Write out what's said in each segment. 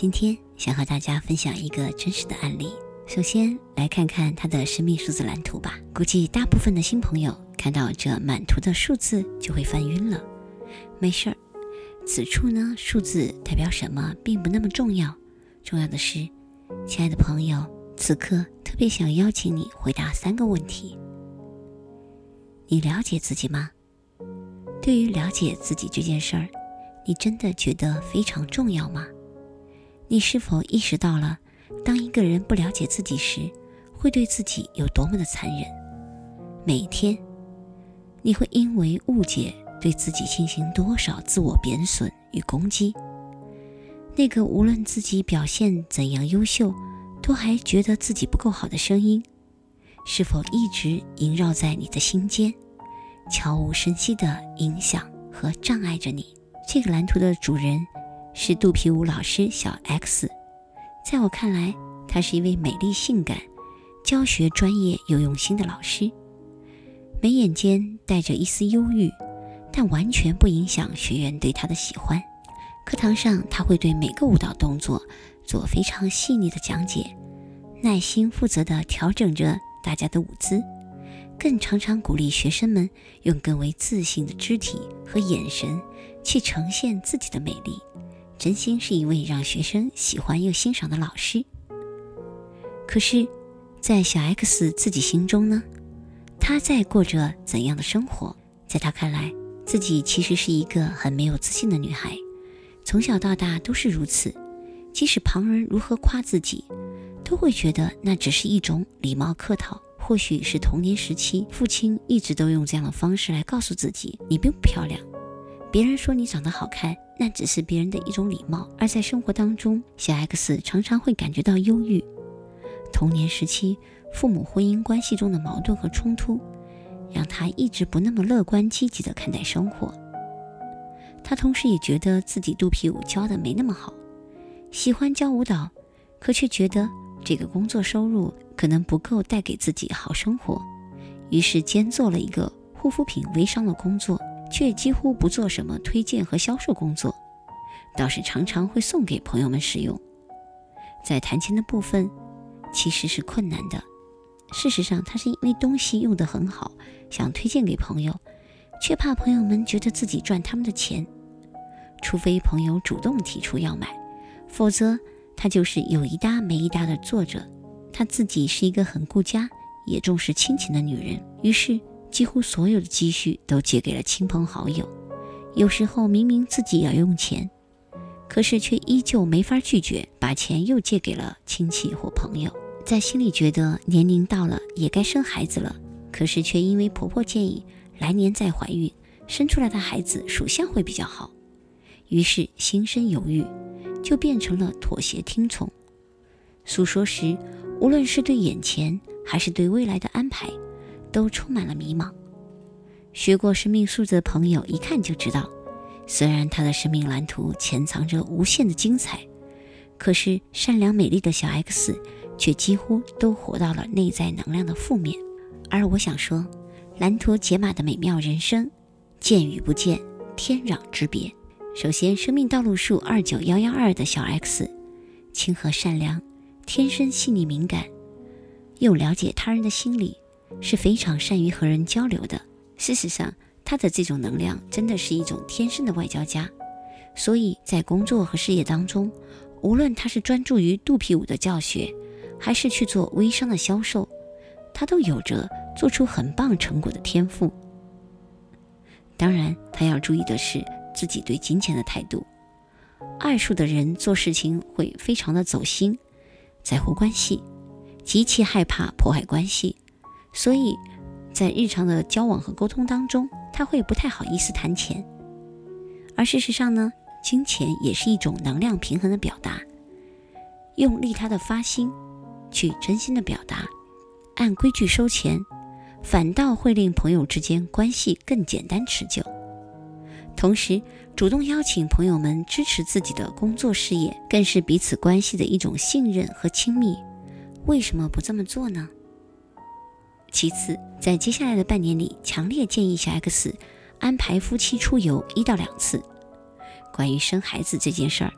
今天想和大家分享一个真实的案例。首先来看看他的生命数字蓝图吧。估计大部分的新朋友看到这满图的数字就会犯晕了。没事儿，此处呢数字代表什么并不那么重要，重要的是，亲爱的朋友，此刻特别想邀请你回答三个问题：你了解自己吗？对于了解自己这件事儿，你真的觉得非常重要吗？你是否意识到了？当一个人不了解自己时，会对自己有多么的残忍？每天，你会因为误解对自己进行多少自我贬损与攻击？那个无论自己表现怎样优秀，都还觉得自己不够好的声音，是否一直萦绕在你的心间，悄无声息地影响和障碍着你？这个蓝图的主人是肚皮舞老师小 X。在我看来，她是一位美丽、性感、教学专业又用心的老师，眉眼间带着一丝忧郁，但完全不影响学员对她的喜欢。课堂上，她会对每个舞蹈动作做非常细腻的讲解，耐心负责地调整着大家的舞姿，更常常鼓励学生们用更为自信的肢体和眼神去呈现自己的美丽。真心是一位让学生喜欢又欣赏的老师。可是，在小 X 自己心中呢？他在过着怎样的生活？在他看来，自己其实是一个很没有自信的女孩，从小到大都是如此。即使旁人如何夸自己，都会觉得那只是一种礼貌客套。或许是童年时期，父亲一直都用这样的方式来告诉自己：你并不漂亮。别人说你长得好看，那只是别人的一种礼貌。而在生活当中，小 X 常常会感觉到忧郁。童年时期，父母婚姻关系中的矛盾和冲突，让他一直不那么乐观积极地看待生活。他同时也觉得自己肚皮舞教的没那么好，喜欢教舞蹈，可却觉得这个工作收入可能不够带给自己好生活，于是兼做了一个护肤品微商的工作。却几乎不做什么推荐和销售工作，倒是常常会送给朋友们使用。在谈钱的部分，其实是困难的。事实上，他是因为东西用得很好，想推荐给朋友，却怕朋友们觉得自己赚他们的钱。除非朋友主动提出要买，否则他就是有一搭没一搭的坐着。他自己是一个很顾家，也重视亲情的女人，于是。几乎所有的积蓄都借给了亲朋好友，有时候明明自己要用钱，可是却依旧没法拒绝，把钱又借给了亲戚或朋友。在心里觉得年龄到了也该生孩子了，可是却因为婆婆建议来年再怀孕，生出来的孩子属相会比较好，于是心生犹豫，就变成了妥协听从。诉说时，无论是对眼前还是对未来的安排。都充满了迷茫。学过生命数字的朋友一看就知道，虽然他的生命蓝图潜藏着无限的精彩，可是善良美丽的小 X 却几乎都活到了内在能量的负面。而我想说，蓝图解码的美妙人生，见与不见，天壤之别。首先，生命道路数二九幺幺二的小 X，亲和善良，天生细腻敏感，又了解他人的心理。是非常善于和人交流的。事实上，他的这种能量真的是一种天生的外交家。所以在工作和事业当中，无论他是专注于肚皮舞的教学，还是去做微商的销售，他都有着做出很棒成果的天赋。当然，他要注意的是自己对金钱的态度。二数的人做事情会非常的走心，在乎关系，极其害怕破坏关系。所以，在日常的交往和沟通当中，他会不太好意思谈钱。而事实上呢，金钱也是一种能量平衡的表达。用利他的发心去真心的表达，按规矩收钱，反倒会令朋友之间关系更简单持久。同时，主动邀请朋友们支持自己的工作事业，更是彼此关系的一种信任和亲密。为什么不这么做呢？其次，在接下来的半年里，强烈建议小 X 安排夫妻出游一到两次。关于生孩子这件事儿，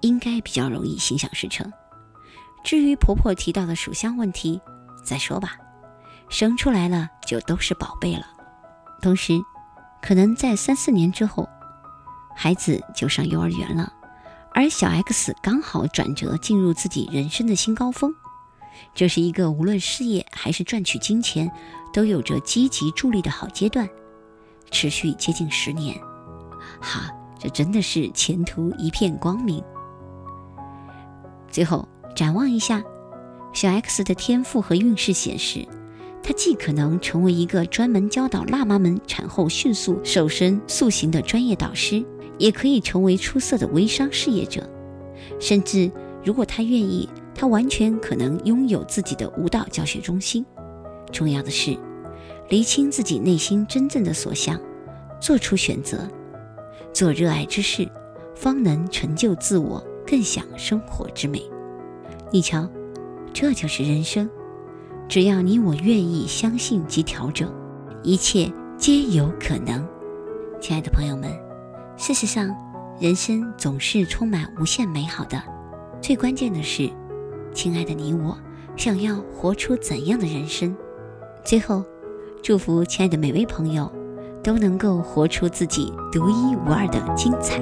应该比较容易心想事成。至于婆婆提到的属相问题，再说吧，生出来了就都是宝贝了。同时，可能在三四年之后，孩子就上幼儿园了，而小 X 刚好转折进入自己人生的新高峰，这是一个无论事业还是赚取金钱都有着积极助力的好阶段，持续接近十年，哈，这真的是前途一片光明。最后展望一下，小 X 的天赋和运势显示。他既可能成为一个专门教导辣妈们产后迅速瘦身塑形的专业导师，也可以成为出色的微商事业者，甚至如果他愿意，他完全可能拥有自己的舞蹈教学中心。重要的是，厘清自己内心真正的所向，做出选择，做热爱之事，方能成就自我，更享生活之美。你瞧，这就是人生。只要你我愿意相信及调整，一切皆有可能。亲爱的朋友们，事实上，人生总是充满无限美好的。最关键的是，亲爱的你我，想要活出怎样的人生？最后，祝福亲爱的每位朋友都能够活出自己独一无二的精彩。